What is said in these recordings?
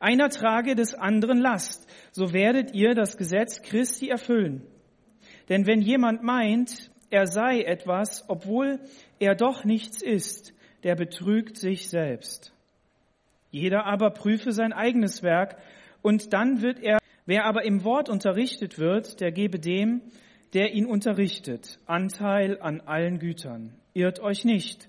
Einer trage des anderen Last, so werdet ihr das Gesetz Christi erfüllen. Denn wenn jemand meint, er sei etwas, obwohl er doch nichts ist, der betrügt sich selbst. Jeder aber prüfe sein eigenes Werk, und dann wird er, wer aber im Wort unterrichtet wird, der gebe dem, der ihn unterrichtet, Anteil an allen Gütern. Irrt euch nicht.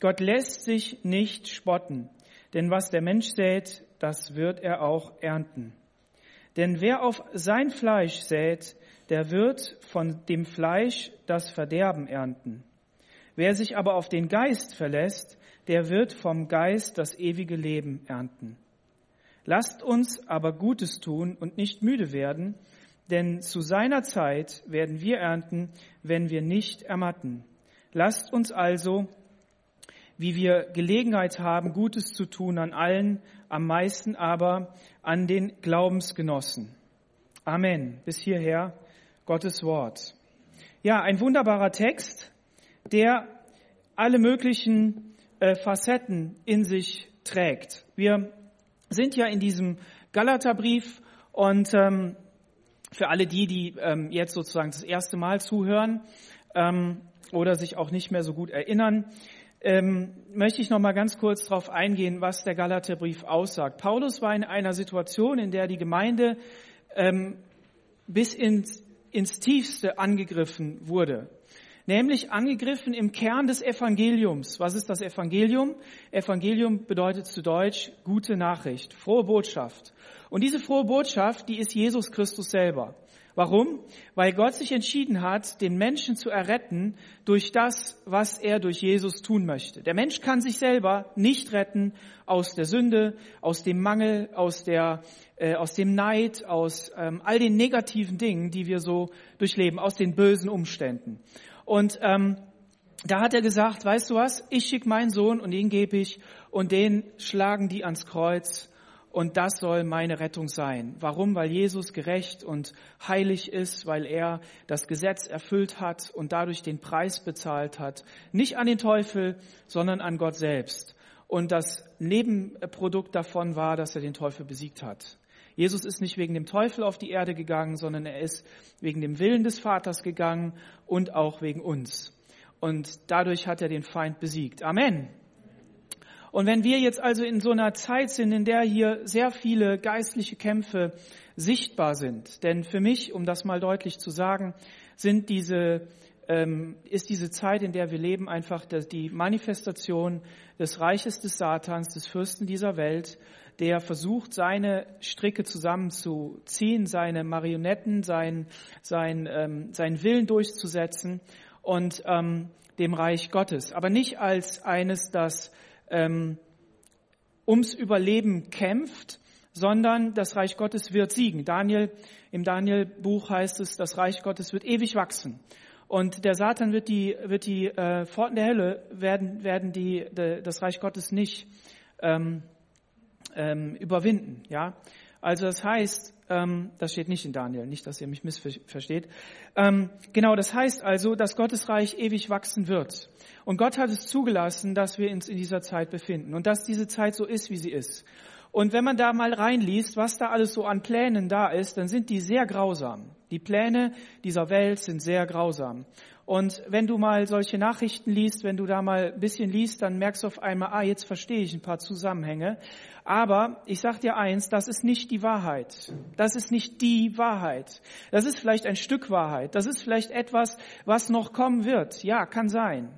Gott lässt sich nicht spotten, denn was der Mensch sät, das wird er auch ernten. Denn wer auf sein Fleisch sät, der wird von dem Fleisch das Verderben ernten. Wer sich aber auf den Geist verlässt, der wird vom Geist das ewige Leben ernten. Lasst uns aber Gutes tun und nicht müde werden, denn zu seiner Zeit werden wir ernten, wenn wir nicht ermatten. Lasst uns also, wie wir Gelegenheit haben, Gutes zu tun an allen, am meisten aber an den Glaubensgenossen. Amen. Bis hierher Gottes Wort. Ja, ein wunderbarer Text, der alle möglichen äh, Facetten in sich trägt. Wir sind ja in diesem Galaterbrief und ähm, für alle die, die ähm, jetzt sozusagen das erste Mal zuhören ähm, oder sich auch nicht mehr so gut erinnern, ähm, möchte ich noch mal ganz kurz darauf eingehen, was der Galaterbrief aussagt. Paulus war in einer Situation, in der die Gemeinde ähm, bis ins, ins Tiefste angegriffen wurde nämlich angegriffen im Kern des Evangeliums. Was ist das Evangelium? Evangelium bedeutet zu Deutsch gute Nachricht, frohe Botschaft. Und diese frohe Botschaft, die ist Jesus Christus selber. Warum? Weil Gott sich entschieden hat, den Menschen zu erretten durch das, was er durch Jesus tun möchte. Der Mensch kann sich selber nicht retten aus der Sünde, aus dem Mangel, aus, der, äh, aus dem Neid, aus ähm, all den negativen Dingen, die wir so durchleben, aus den bösen Umständen. Und ähm, da hat er gesagt, weißt du was, ich schicke meinen Sohn und den gebe ich und den schlagen die ans Kreuz und das soll meine Rettung sein. Warum? Weil Jesus gerecht und heilig ist, weil er das Gesetz erfüllt hat und dadurch den Preis bezahlt hat. Nicht an den Teufel, sondern an Gott selbst. Und das Nebenprodukt davon war, dass er den Teufel besiegt hat. Jesus ist nicht wegen dem Teufel auf die Erde gegangen, sondern er ist wegen dem Willen des Vaters gegangen und auch wegen uns. Und dadurch hat er den Feind besiegt. Amen. Und wenn wir jetzt also in so einer Zeit sind, in der hier sehr viele geistliche Kämpfe sichtbar sind, denn für mich, um das mal deutlich zu sagen, sind diese ähm, ist diese Zeit, in der wir leben, einfach die Manifestation des Reiches des Satans, des Fürsten dieser Welt, der versucht, seine Stricke zusammenzuziehen, seine Marionetten, sein, sein, ähm, seinen Willen durchzusetzen und ähm, dem Reich Gottes. Aber nicht als eines, das ähm, ums Überleben kämpft, sondern das Reich Gottes wird siegen. Daniel, im Daniel-Buch heißt es, das Reich Gottes wird ewig wachsen. Und der Satan wird die, wird die äh, Pforten der Hölle werden, werden die, de, das Reich Gottes nicht ähm, ähm, überwinden. Ja, also das heißt, ähm, das steht nicht in Daniel, nicht, dass ihr mich missversteht. Ähm, genau, das heißt also, dass Gottes Reich ewig wachsen wird. Und Gott hat es zugelassen, dass wir uns in dieser Zeit befinden und dass diese Zeit so ist, wie sie ist. Und wenn man da mal reinliest, was da alles so an Plänen da ist, dann sind die sehr grausam. Die Pläne dieser Welt sind sehr grausam. Und wenn du mal solche Nachrichten liest, wenn du da mal ein bisschen liest, dann merkst du auf einmal, ah, jetzt verstehe ich ein paar Zusammenhänge. Aber ich sag dir eins, das ist nicht die Wahrheit. Das ist nicht die Wahrheit. Das ist vielleicht ein Stück Wahrheit. Das ist vielleicht etwas, was noch kommen wird. Ja, kann sein.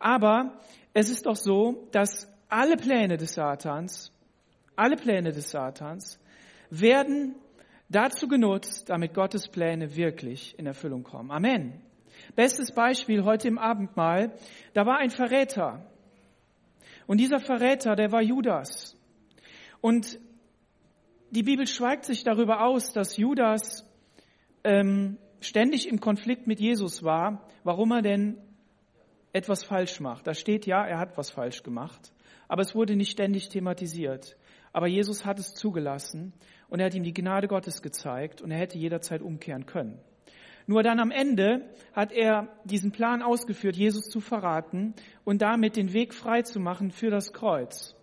Aber es ist doch so, dass alle Pläne des Satans alle Pläne des Satans werden dazu genutzt, damit Gottes Pläne wirklich in Erfüllung kommen. Amen. Bestes Beispiel heute im Abendmahl, da war ein Verräter. Und dieser Verräter, der war Judas. Und die Bibel schweigt sich darüber aus, dass Judas ähm, ständig im Konflikt mit Jesus war, warum er denn etwas falsch macht. Da steht ja, er hat was falsch gemacht, aber es wurde nicht ständig thematisiert. Aber Jesus hat es zugelassen und er hat ihm die Gnade Gottes gezeigt und er hätte jederzeit umkehren können. Nur dann am Ende hat er diesen Plan ausgeführt, Jesus zu verraten und damit den Weg frei zu machen für das Kreuz.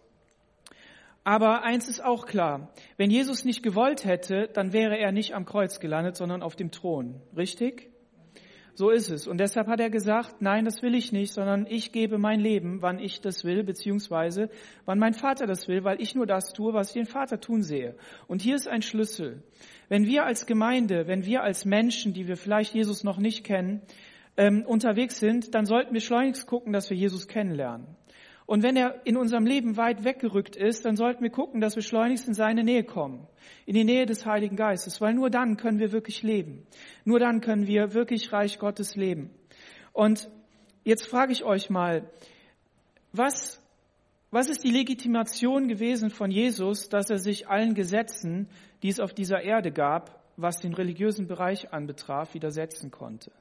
Aber eins ist auch klar. Wenn Jesus nicht gewollt hätte, dann wäre er nicht am Kreuz gelandet, sondern auf dem Thron. Richtig? So ist es. Und deshalb hat er gesagt, nein, das will ich nicht, sondern ich gebe mein Leben, wann ich das will, beziehungsweise wann mein Vater das will, weil ich nur das tue, was ich den Vater tun sehe. Und hier ist ein Schlüssel. Wenn wir als Gemeinde, wenn wir als Menschen, die wir vielleicht Jesus noch nicht kennen, ähm, unterwegs sind, dann sollten wir schleunigst gucken, dass wir Jesus kennenlernen. Und wenn er in unserem Leben weit weggerückt ist, dann sollten wir gucken, dass wir schleunigst in seine Nähe kommen, in die Nähe des Heiligen Geistes, weil nur dann können wir wirklich leben. Nur dann können wir wirklich Reich Gottes leben. Und jetzt frage ich euch mal, was, was ist die Legitimation gewesen von Jesus, dass er sich allen Gesetzen, die es auf dieser Erde gab, was den religiösen Bereich anbetraf, widersetzen konnte?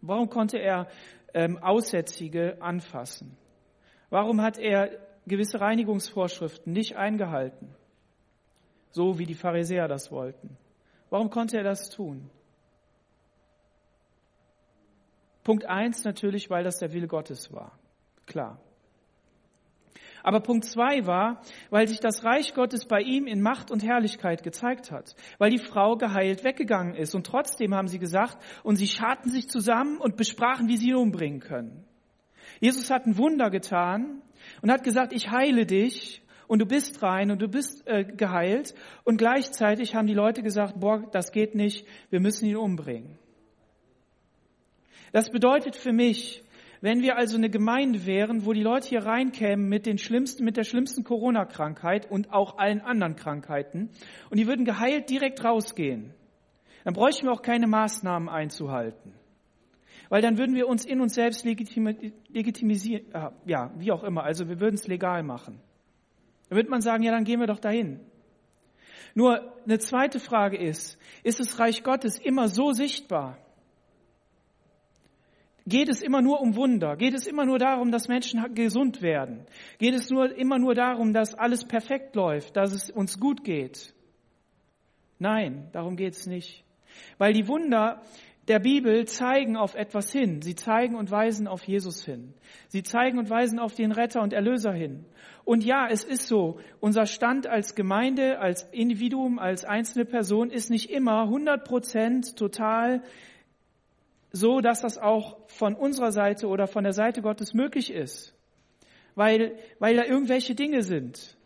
Warum konnte er ähm, Aussätzige anfassen? Warum hat er gewisse Reinigungsvorschriften nicht eingehalten, so wie die Pharisäer das wollten? Warum konnte er das tun? Punkt eins natürlich, weil das der Wille Gottes war. Klar. Aber Punkt zwei war, weil sich das Reich Gottes bei ihm in Macht und Herrlichkeit gezeigt hat, weil die Frau geheilt weggegangen ist. Und trotzdem haben sie gesagt, und sie scharten sich zusammen und besprachen, wie sie ihn umbringen können. Jesus hat ein Wunder getan und hat gesagt, ich heile dich und du bist rein und du bist äh, geheilt. Und gleichzeitig haben die Leute gesagt, boah, das geht nicht, wir müssen ihn umbringen. Das bedeutet für mich, wenn wir also eine Gemeinde wären, wo die Leute hier reinkämen mit den schlimmsten, mit der schlimmsten Corona-Krankheit und auch allen anderen Krankheiten und die würden geheilt direkt rausgehen, dann bräuchten wir auch keine Maßnahmen einzuhalten. Weil dann würden wir uns in uns selbst legitimisieren, äh, ja, wie auch immer, also wir würden es legal machen. Dann würde man sagen, ja, dann gehen wir doch dahin. Nur eine zweite Frage ist, ist das Reich Gottes immer so sichtbar, Geht es immer nur um Wunder? Geht es immer nur darum, dass Menschen gesund werden? Geht es nur, immer nur darum, dass alles perfekt läuft, dass es uns gut geht? Nein, darum geht es nicht. Weil die Wunder der Bibel zeigen auf etwas hin. Sie zeigen und weisen auf Jesus hin. Sie zeigen und weisen auf den Retter und Erlöser hin. Und ja, es ist so, unser Stand als Gemeinde, als Individuum, als einzelne Person ist nicht immer 100 Prozent total so, dass das auch von unserer Seite oder von der Seite Gottes möglich ist, weil, weil da irgendwelche Dinge sind.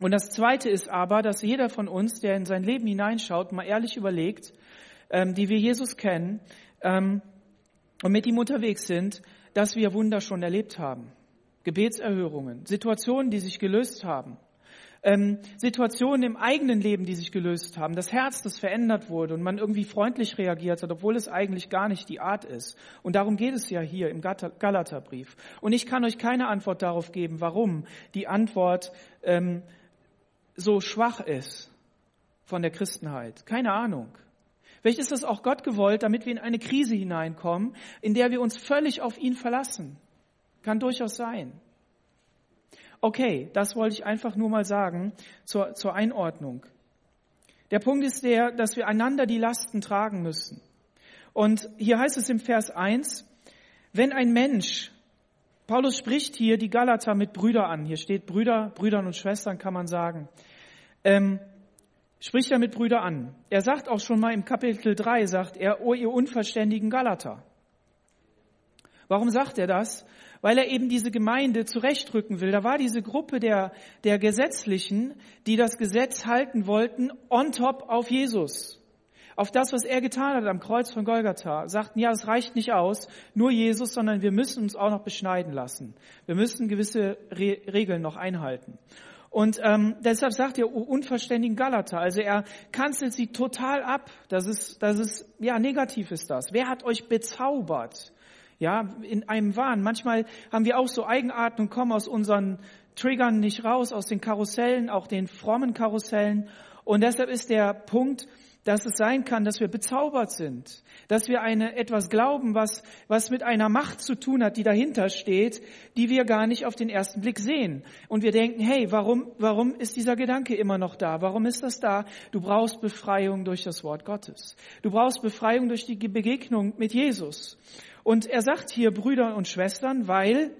Und das Zweite ist aber, dass jeder von uns, der in sein Leben hineinschaut, mal ehrlich überlegt, ähm, die wir Jesus kennen ähm, und mit ihm unterwegs sind, dass wir Wunder schon erlebt haben. Gebetserhörungen, Situationen, die sich gelöst haben ähm, Situationen im eigenen Leben, die sich gelöst haben, das Herz, das verändert wurde und man irgendwie freundlich reagiert hat, obwohl es eigentlich gar nicht die Art ist. Und darum geht es ja hier im Galaterbrief. Und ich kann euch keine Antwort darauf geben, warum die Antwort ähm, so schwach ist von der Christenheit. Keine Ahnung. Vielleicht ist das auch Gott gewollt, damit wir in eine Krise hineinkommen, in der wir uns völlig auf ihn verlassen. Kann durchaus sein. Okay, das wollte ich einfach nur mal sagen zur, zur Einordnung. Der Punkt ist der, dass wir einander die Lasten tragen müssen. Und hier heißt es im Vers 1, wenn ein Mensch, Paulus spricht hier die Galater mit Brüder an, hier steht Brüder, Brüdern und Schwestern kann man sagen, ähm, spricht er mit Brüder an. Er sagt auch schon mal im Kapitel 3, sagt er, oh ihr unverständigen Galater. Warum sagt er das? Weil er eben diese Gemeinde zurechtrücken will. Da war diese Gruppe der, der Gesetzlichen, die das Gesetz halten wollten, on top auf Jesus. Auf das, was er getan hat am Kreuz von Golgatha. Sagten, ja, es reicht nicht aus, nur Jesus, sondern wir müssen uns auch noch beschneiden lassen. Wir müssen gewisse Re Regeln noch einhalten. Und ähm, deshalb sagt er unverständigen Galater. Also er kanzelt sie total ab. Das ist, das ist, ja, negativ ist das. Wer hat euch bezaubert? Ja, in einem Wahn. Manchmal haben wir auch so Eigenarten und kommen aus unseren Triggern nicht raus, aus den Karussellen, auch den frommen Karussellen. Und deshalb ist der Punkt, dass es sein kann, dass wir bezaubert sind, dass wir eine, etwas glauben, was, was mit einer Macht zu tun hat, die dahinter steht, die wir gar nicht auf den ersten Blick sehen. Und wir denken, hey, warum, warum ist dieser Gedanke immer noch da? Warum ist das da? Du brauchst Befreiung durch das Wort Gottes. Du brauchst Befreiung durch die Begegnung mit Jesus. Und er sagt hier Brüder und Schwestern, weil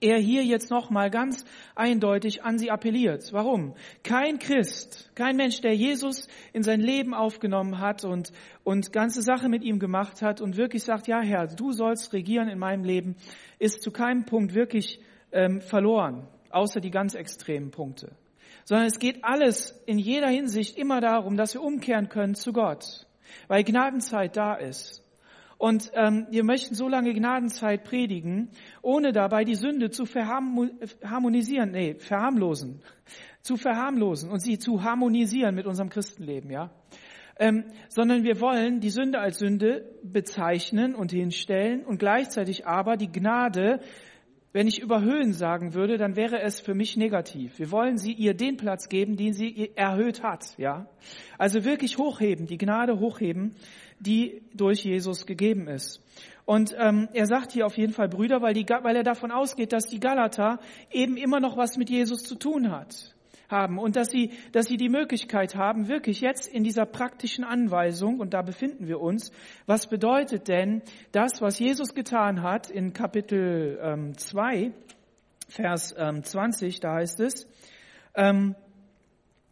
er hier jetzt nochmal ganz eindeutig an sie appelliert. Warum? Kein Christ, kein Mensch, der Jesus in sein Leben aufgenommen hat und, und ganze Sache mit ihm gemacht hat und wirklich sagt, ja Herr, du sollst regieren in meinem Leben, ist zu keinem Punkt wirklich ähm, verloren, außer die ganz extremen Punkte. Sondern es geht alles in jeder Hinsicht immer darum, dass wir umkehren können zu Gott, weil Gnadenzeit da ist. Und ähm, wir möchten so lange Gnadenzeit predigen, ohne dabei die Sünde zu verharmonisieren, nee, verharmlosen, zu verharmlosen und sie zu harmonisieren mit unserem Christenleben, ja. Ähm, sondern wir wollen die Sünde als Sünde bezeichnen und hinstellen und gleichzeitig aber die Gnade, wenn ich überhöhen sagen würde, dann wäre es für mich negativ. Wir wollen sie ihr den Platz geben, den sie erhöht hat, ja. Also wirklich hochheben, die Gnade hochheben die durch Jesus gegeben ist. Und ähm, er sagt hier auf jeden Fall Brüder, weil, die, weil er davon ausgeht, dass die Galater eben immer noch was mit Jesus zu tun hat haben und dass sie, dass sie die Möglichkeit haben, wirklich jetzt in dieser praktischen Anweisung, und da befinden wir uns, was bedeutet denn das, was Jesus getan hat in Kapitel ähm, 2, Vers ähm, 20, da heißt es, ähm,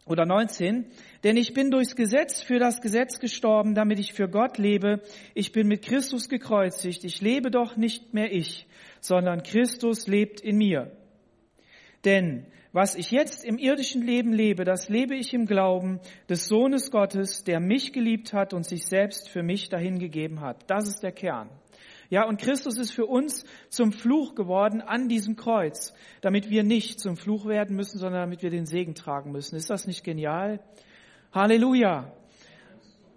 oder 19, denn ich bin durchs Gesetz für das Gesetz gestorben, damit ich für Gott lebe. Ich bin mit Christus gekreuzigt. Ich lebe doch nicht mehr ich, sondern Christus lebt in mir. Denn was ich jetzt im irdischen Leben lebe, das lebe ich im Glauben des Sohnes Gottes, der mich geliebt hat und sich selbst für mich dahingegeben hat. Das ist der Kern. Ja, und Christus ist für uns zum Fluch geworden an diesem Kreuz, damit wir nicht zum Fluch werden müssen, sondern damit wir den Segen tragen müssen. Ist das nicht genial? Halleluja!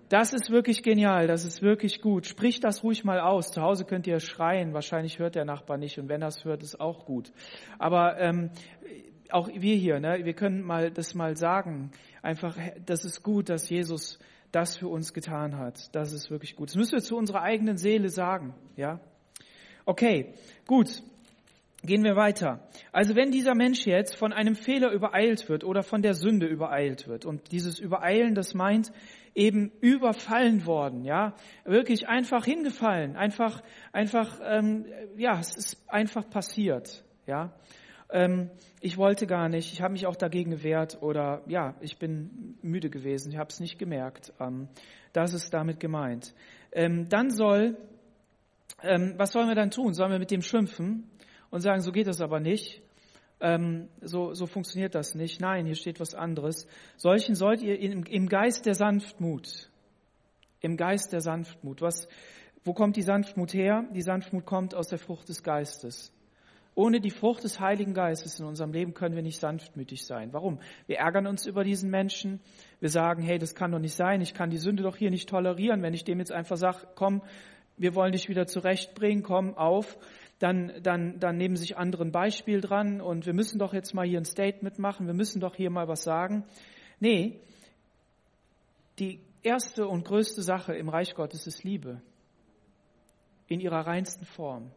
Das ist wirklich genial, das ist wirklich gut. Sprich das ruhig mal aus. Zu Hause könnt ihr schreien, wahrscheinlich hört der Nachbar nicht und wenn es hört, ist auch gut. Aber ähm, auch wir hier, ne, wir können mal das mal sagen. Einfach, das ist gut, dass Jesus das für uns getan hat. Das ist wirklich gut. Das müssen wir zu unserer eigenen Seele sagen, ja? Okay, gut. Gehen wir weiter. Also wenn dieser Mensch jetzt von einem Fehler übereilt wird oder von der Sünde übereilt wird und dieses Übereilen, das meint eben überfallen worden, ja, wirklich einfach hingefallen, einfach, einfach, ähm, ja, es ist einfach passiert, ja ähm, ich wollte gar nicht, ich habe mich auch dagegen gewehrt oder ja, ich bin müde gewesen, ich habe es nicht gemerkt. Ähm, das ist damit gemeint. Ähm, dann soll, ähm, was sollen wir dann tun? Sollen wir mit dem schimpfen und sagen, so geht das aber nicht? Ähm, so, so funktioniert das nicht. Nein, hier steht was anderes. Solchen sollt ihr im, im Geist der Sanftmut, im Geist der Sanftmut. Was, wo kommt die Sanftmut her? Die Sanftmut kommt aus der Frucht des Geistes. Ohne die Frucht des Heiligen Geistes in unserem Leben können wir nicht sanftmütig sein. Warum? Wir ärgern uns über diesen Menschen. Wir sagen, hey, das kann doch nicht sein. Ich kann die Sünde doch hier nicht tolerieren. Wenn ich dem jetzt einfach sage, komm, wir wollen dich wieder zurechtbringen, komm auf, dann, dann, dann nehmen sich andere ein Beispiel dran und wir müssen doch jetzt mal hier ein Statement machen. Wir müssen doch hier mal was sagen. Nee, die erste und größte Sache im Reich Gottes ist Liebe. In ihrer reinsten Form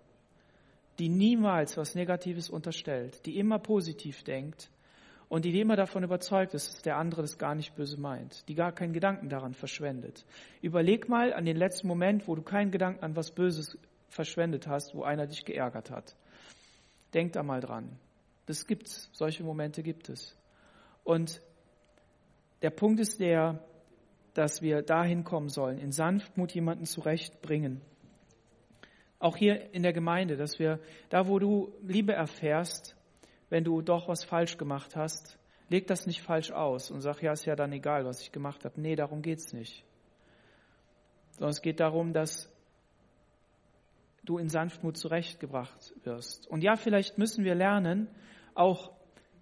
die niemals was Negatives unterstellt, die immer positiv denkt und die immer davon überzeugt ist, dass der andere das gar nicht böse meint, die gar keinen Gedanken daran verschwendet. Überleg mal an den letzten Moment, wo du keinen Gedanken an was Böses verschwendet hast, wo einer dich geärgert hat. Denk da mal dran. Das gibt's. Solche Momente gibt es. Und der Punkt ist der, dass wir dahin kommen sollen, in Sanftmut jemanden zurechtbringen. Auch hier in der Gemeinde, dass wir da, wo du Liebe erfährst, wenn du doch was falsch gemacht hast, leg das nicht falsch aus und sag, ja, ist ja dann egal, was ich gemacht habe. Nee, darum geht's nicht. Sondern es geht darum, dass du in Sanftmut zurechtgebracht wirst. Und ja, vielleicht müssen wir lernen, auch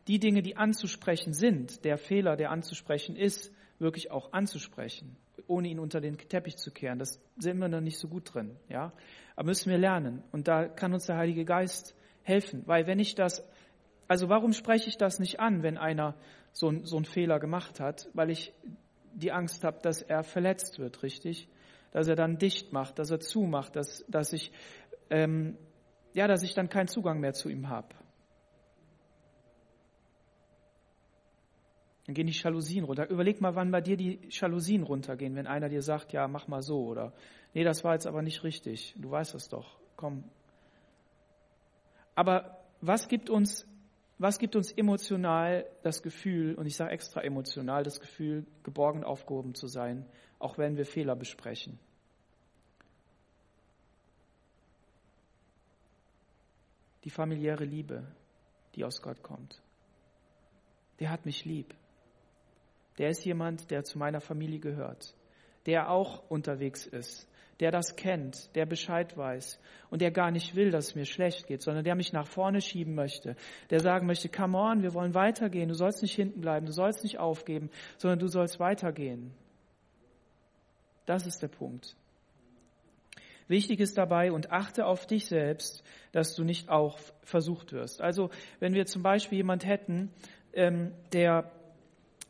die Dinge, die anzusprechen sind, der Fehler, der anzusprechen ist, wirklich auch anzusprechen, ohne ihn unter den Teppich zu kehren. Das sind wir noch nicht so gut drin, ja. Aber müssen wir lernen. Und da kann uns der Heilige Geist helfen. Weil wenn ich das, also warum spreche ich das nicht an, wenn einer so, so einen Fehler gemacht hat? Weil ich die Angst habe, dass er verletzt wird, richtig? Dass er dann dicht macht, dass er zumacht, dass, dass ich, ähm, ja, dass ich dann keinen Zugang mehr zu ihm habe. Dann gehen die Jalousien runter. Überleg mal, wann bei dir die Jalousien runtergehen, wenn einer dir sagt, ja, mach mal so oder nee, das war jetzt aber nicht richtig. Du weißt es doch. Komm. Aber was gibt uns, was gibt uns emotional das Gefühl, und ich sage extra emotional, das Gefühl, geborgen aufgehoben zu sein, auch wenn wir Fehler besprechen? Die familiäre Liebe, die aus Gott kommt. Der hat mich lieb. Der ist jemand, der zu meiner Familie gehört, der auch unterwegs ist, der das kennt, der Bescheid weiß und der gar nicht will, dass es mir schlecht geht, sondern der mich nach vorne schieben möchte, der sagen möchte, come on, wir wollen weitergehen, du sollst nicht hinten bleiben, du sollst nicht aufgeben, sondern du sollst weitergehen. Das ist der Punkt. Wichtig ist dabei und achte auf dich selbst, dass du nicht auch versucht wirst. Also wenn wir zum Beispiel jemand hätten, ähm, der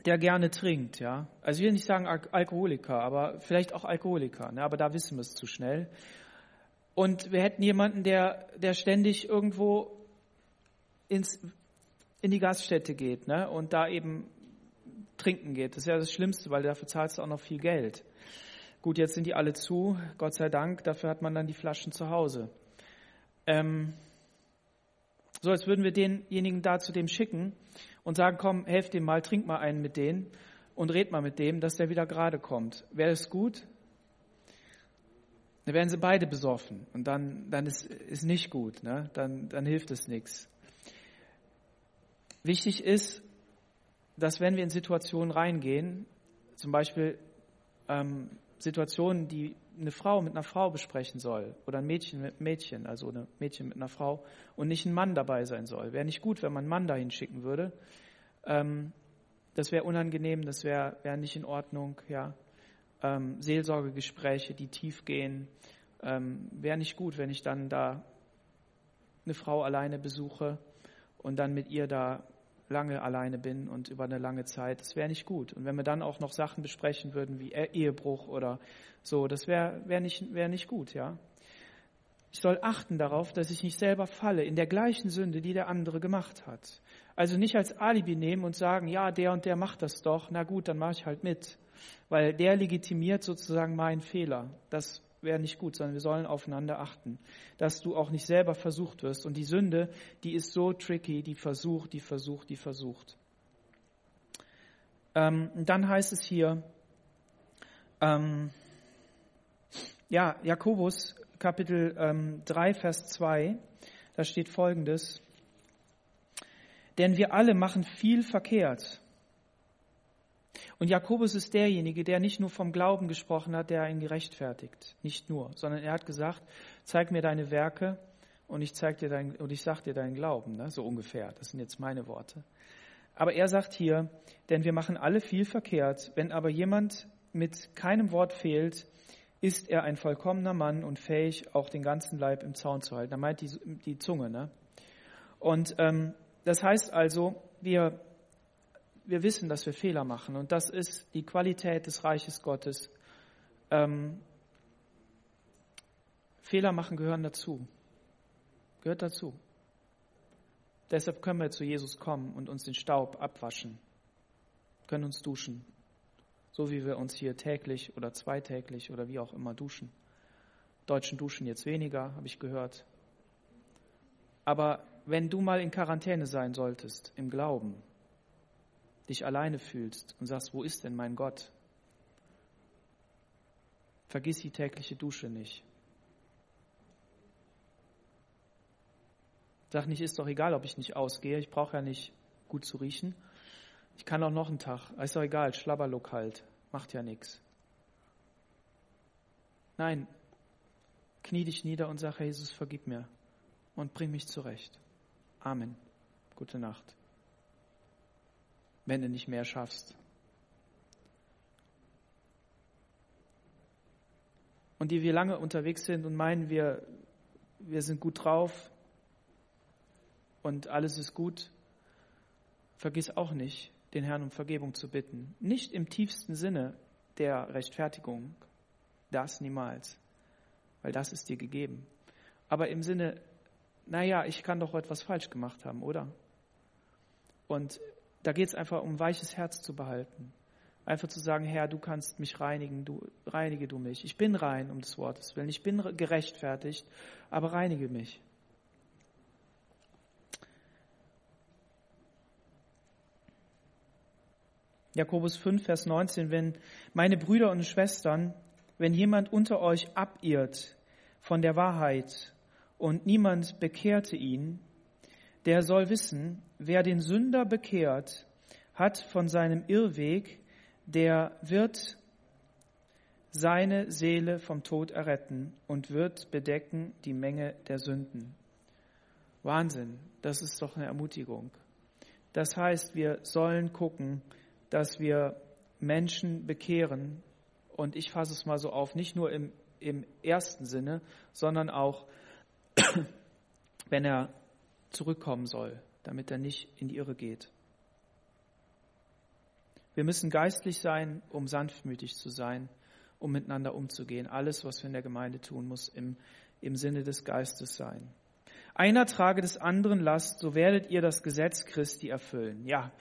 der gerne trinkt, ja. Also ich will nicht sagen Alkoholiker, aber vielleicht auch Alkoholiker, ne? aber da wissen wir es zu schnell. Und wir hätten jemanden, der, der ständig irgendwo ins, in die Gaststätte geht ne? und da eben trinken geht. Das ist ja das Schlimmste, weil dafür zahlst du auch noch viel Geld. Gut, jetzt sind die alle zu, Gott sei Dank, dafür hat man dann die Flaschen zu Hause. Ähm, so, als würden wir denjenigen da zu dem schicken und sagen, komm, helf dem mal, trink mal einen mit denen und red mal mit dem, dass der wieder gerade kommt. Wäre es gut? Dann werden sie beide besoffen und dann, dann ist, ist nicht gut, ne? dann, dann hilft es nichts. Wichtig ist, dass wenn wir in Situationen reingehen, zum Beispiel ähm, Situationen, die eine Frau mit einer Frau besprechen soll oder ein Mädchen mit Mädchen, also ein Mädchen mit einer Frau und nicht ein Mann dabei sein soll. Wäre nicht gut, wenn man einen Mann dahin schicken würde. Ähm, das wäre unangenehm, das wäre wär nicht in Ordnung. Ja. Ähm, Seelsorgegespräche, die tief gehen, ähm, wäre nicht gut, wenn ich dann da eine Frau alleine besuche und dann mit ihr da lange alleine bin und über eine lange Zeit. Das wäre nicht gut. Und wenn wir dann auch noch Sachen besprechen würden wie e- Ehebruch oder so, das wäre wär nicht, wär nicht gut, ja. Ich soll achten darauf, dass ich nicht selber falle in der gleichen Sünde, die der andere gemacht hat. Also nicht als Alibi nehmen und sagen, ja, der und der macht das doch, na gut, dann mache ich halt mit. Weil der legitimiert sozusagen meinen Fehler. Das wäre nicht gut, sondern wir sollen aufeinander achten, dass du auch nicht selber versucht wirst. Und die Sünde, die ist so tricky, die versucht, die versucht, die versucht. Ähm, dann heißt es hier, ähm, ja, Jakobus Kapitel ähm, 3, Vers 2, da steht folgendes, denn wir alle machen viel verkehrt. Und Jakobus ist derjenige, der nicht nur vom Glauben gesprochen hat, der ihn gerechtfertigt. Nicht nur, sondern er hat gesagt, zeig mir deine Werke und ich zeig dir ich sag dir deinen Glauben, ne? so ungefähr. Das sind jetzt meine Worte. Aber er sagt hier, denn wir machen alle viel verkehrt. Wenn aber jemand mit keinem Wort fehlt, ist er ein vollkommener Mann und fähig, auch den ganzen Leib im Zaun zu halten. Er meint die, die Zunge. Ne? Und ähm, das heißt also, wir wir wissen, dass wir Fehler machen und das ist die Qualität des Reiches Gottes. Ähm, Fehler machen gehören dazu. Gehört dazu. Deshalb können wir zu Jesus kommen und uns den Staub abwaschen, können uns duschen, so wie wir uns hier täglich oder zweitäglich oder wie auch immer duschen. Deutschen duschen jetzt weniger, habe ich gehört. Aber wenn du mal in Quarantäne sein solltest, im Glauben, dich alleine fühlst und sagst, wo ist denn mein Gott? Vergiss die tägliche Dusche nicht. Sag nicht, ist doch egal, ob ich nicht ausgehe, ich brauche ja nicht gut zu riechen. Ich kann auch noch einen Tag, ist doch egal, Schlabberlook halt, macht ja nichts. Nein, knie dich nieder und sag, Jesus, vergib mir und bring mich zurecht. Amen. Gute Nacht wenn du nicht mehr schaffst. Und die wir lange unterwegs sind und meinen, wir, wir sind gut drauf und alles ist gut, vergiss auch nicht, den Herrn um Vergebung zu bitten. Nicht im tiefsten Sinne der Rechtfertigung, das niemals, weil das ist dir gegeben. Aber im Sinne, naja, ich kann doch etwas falsch gemacht haben, oder? Und da geht es einfach um weiches Herz zu behalten. Einfach zu sagen, Herr, du kannst mich reinigen, du, reinige du mich. Ich bin rein um des Wortes willen. Ich bin gerechtfertigt, aber reinige mich. Jakobus 5, Vers 19, wenn meine Brüder und Schwestern, wenn jemand unter euch abirrt von der Wahrheit und niemand bekehrte ihn, der soll wissen, wer den Sünder bekehrt, hat von seinem Irrweg, der wird seine Seele vom Tod erretten und wird bedecken die Menge der Sünden. Wahnsinn, das ist doch eine Ermutigung. Das heißt, wir sollen gucken, dass wir Menschen bekehren. Und ich fasse es mal so auf, nicht nur im, im ersten Sinne, sondern auch, wenn er zurückkommen soll, damit er nicht in die Irre geht. Wir müssen geistlich sein, um sanftmütig zu sein, um miteinander umzugehen. Alles, was wir in der Gemeinde tun, muss im, im Sinne des Geistes sein. Einer trage des anderen Last, so werdet ihr das Gesetz Christi erfüllen. Ja,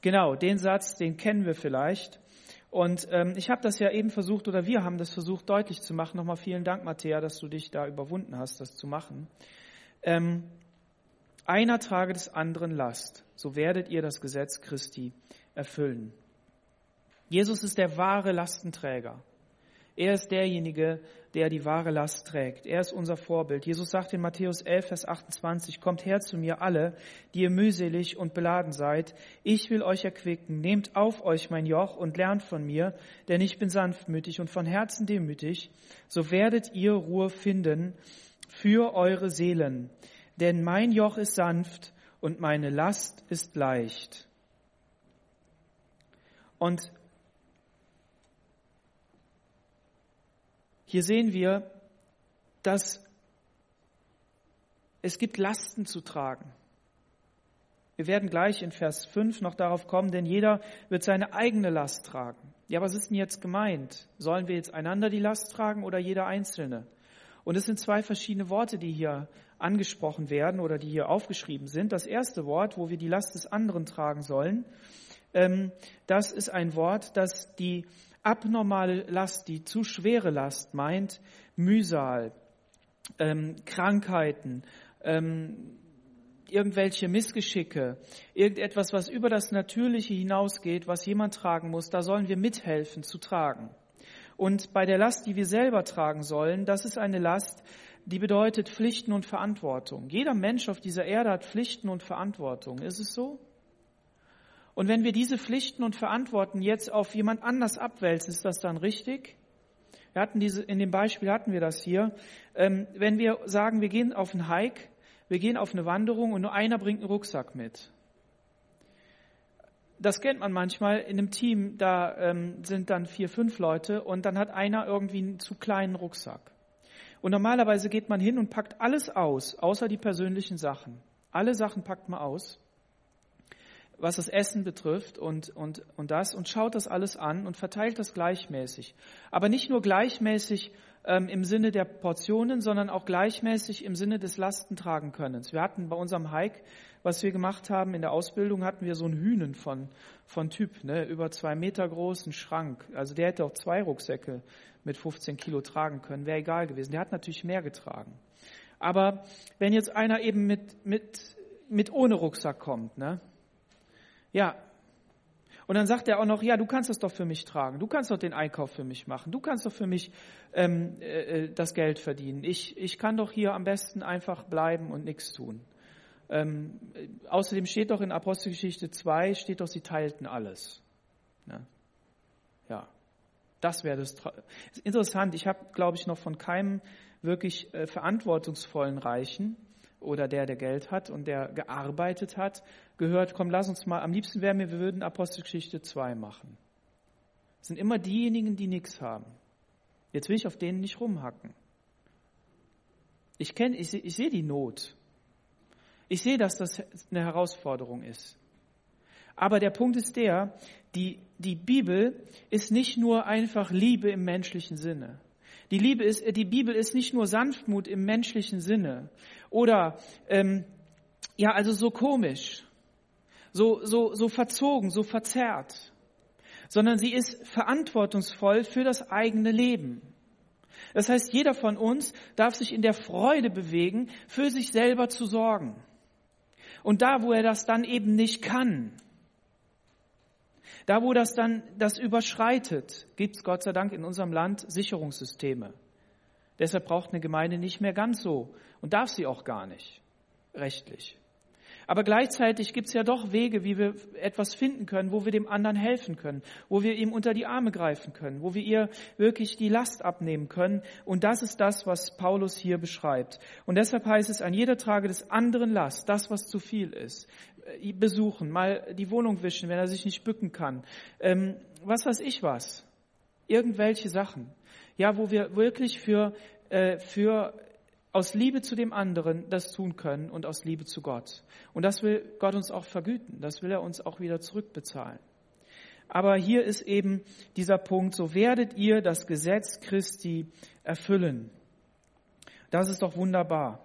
genau, den Satz, den kennen wir vielleicht. Und ähm, ich habe das ja eben versucht, oder wir haben das versucht deutlich zu machen. Nochmal vielen Dank, Matthäa, dass du dich da überwunden hast, das zu machen. Ähm, einer trage des anderen Last, so werdet ihr das Gesetz Christi erfüllen. Jesus ist der wahre Lastenträger. Er ist derjenige, der die wahre Last trägt. Er ist unser Vorbild. Jesus sagt in Matthäus 11, Vers 28, Kommt her zu mir alle, die ihr mühselig und beladen seid. Ich will euch erquicken. Nehmt auf euch mein Joch und lernt von mir, denn ich bin sanftmütig und von Herzen demütig. So werdet ihr Ruhe finden für eure Seelen. Denn mein Joch ist sanft und meine Last ist leicht. Und Hier sehen wir, dass es gibt Lasten zu tragen. Wir werden gleich in Vers 5 noch darauf kommen, denn jeder wird seine eigene Last tragen. Ja, was ist denn jetzt gemeint? Sollen wir jetzt einander die Last tragen oder jeder Einzelne? Und es sind zwei verschiedene Worte, die hier angesprochen werden oder die hier aufgeschrieben sind. Das erste Wort, wo wir die Last des anderen tragen sollen, ähm, das ist ein Wort, das die abnormale Last, die zu schwere Last meint Mühsal, ähm, Krankheiten, ähm, irgendwelche Missgeschicke, irgendetwas, was über das Natürliche hinausgeht, was jemand tragen muss, da sollen wir mithelfen zu tragen. Und bei der Last, die wir selber tragen sollen, das ist eine Last, die bedeutet Pflichten und Verantwortung. Jeder Mensch auf dieser Erde hat Pflichten und Verantwortung. Ist es so? Und wenn wir diese Pflichten und Verantworten jetzt auf jemand anders abwälzen, ist das dann richtig? Wir hatten diese, in dem Beispiel hatten wir das hier. Ähm, wenn wir sagen, wir gehen auf einen Hike, wir gehen auf eine Wanderung und nur einer bringt einen Rucksack mit. Das kennt man manchmal in einem Team, da ähm, sind dann vier, fünf Leute und dann hat einer irgendwie einen zu kleinen Rucksack. Und normalerweise geht man hin und packt alles aus, außer die persönlichen Sachen. Alle Sachen packt man aus was das Essen betrifft und, und, und das und schaut das alles an und verteilt das gleichmäßig. Aber nicht nur gleichmäßig ähm, im Sinne der Portionen, sondern auch gleichmäßig im Sinne des Lastentragenkönnens. Wir hatten bei unserem Hike, was wir gemacht haben in der Ausbildung, hatten wir so einen Hühnen von, von Typ, ne, über zwei Meter großen Schrank. Also der hätte auch zwei Rucksäcke mit 15 Kilo tragen können, wäre egal gewesen. Der hat natürlich mehr getragen. Aber wenn jetzt einer eben mit, mit, mit ohne Rucksack kommt, ne, ja. Und dann sagt er auch noch, ja, du kannst das doch für mich tragen, du kannst doch den Einkauf für mich machen, du kannst doch für mich ähm, äh, das Geld verdienen. Ich, ich kann doch hier am besten einfach bleiben und nichts tun. Ähm, außerdem steht doch in Apostelgeschichte 2, steht doch, sie teilten alles. Ne? Ja, das wäre das. Interessant, ich habe, glaube ich, noch von keinem wirklich äh, verantwortungsvollen Reichen oder der, der Geld hat und der gearbeitet hat, gehört, komm, lass uns mal, am liebsten wäre mir, wir würden Apostelgeschichte 2 machen. Das sind immer diejenigen, die nichts haben. Jetzt will ich auf denen nicht rumhacken. Ich kenne, ich, ich sehe die Not. Ich sehe, dass das eine Herausforderung ist. Aber der Punkt ist der, die, die Bibel ist nicht nur einfach Liebe im menschlichen Sinne. Die, Liebe ist, die Bibel ist nicht nur Sanftmut im menschlichen Sinne oder ähm, ja, also so komisch, so, so, so verzogen, so verzerrt, sondern sie ist verantwortungsvoll für das eigene Leben. Das heißt, jeder von uns darf sich in der Freude bewegen, für sich selber zu sorgen. Und da, wo er das dann eben nicht kann, Da, wo das dann das überschreitet, gibt es Gott sei Dank in unserem Land Sicherungssysteme. Deshalb braucht eine Gemeinde nicht mehr ganz so und darf sie auch gar nicht rechtlich. Aber gleichzeitig gibt es ja doch Wege, wie wir etwas finden können, wo wir dem anderen helfen können, wo wir ihm unter die Arme greifen können, wo wir ihr wirklich die Last abnehmen können. Und das ist das, was Paulus hier beschreibt. Und deshalb heißt es, an jeder Trage des anderen Last, das, was zu viel ist, äh, besuchen, mal die Wohnung wischen, wenn er sich nicht bücken kann, ähm, was weiß ich was, irgendwelche Sachen. Ja, wo wir wirklich für, äh, für aus Liebe zu dem anderen das tun können und aus Liebe zu Gott. Und das will Gott uns auch vergüten, das will er uns auch wieder zurückbezahlen. Aber hier ist eben dieser Punkt, so werdet ihr das Gesetz Christi erfüllen. Das ist doch wunderbar.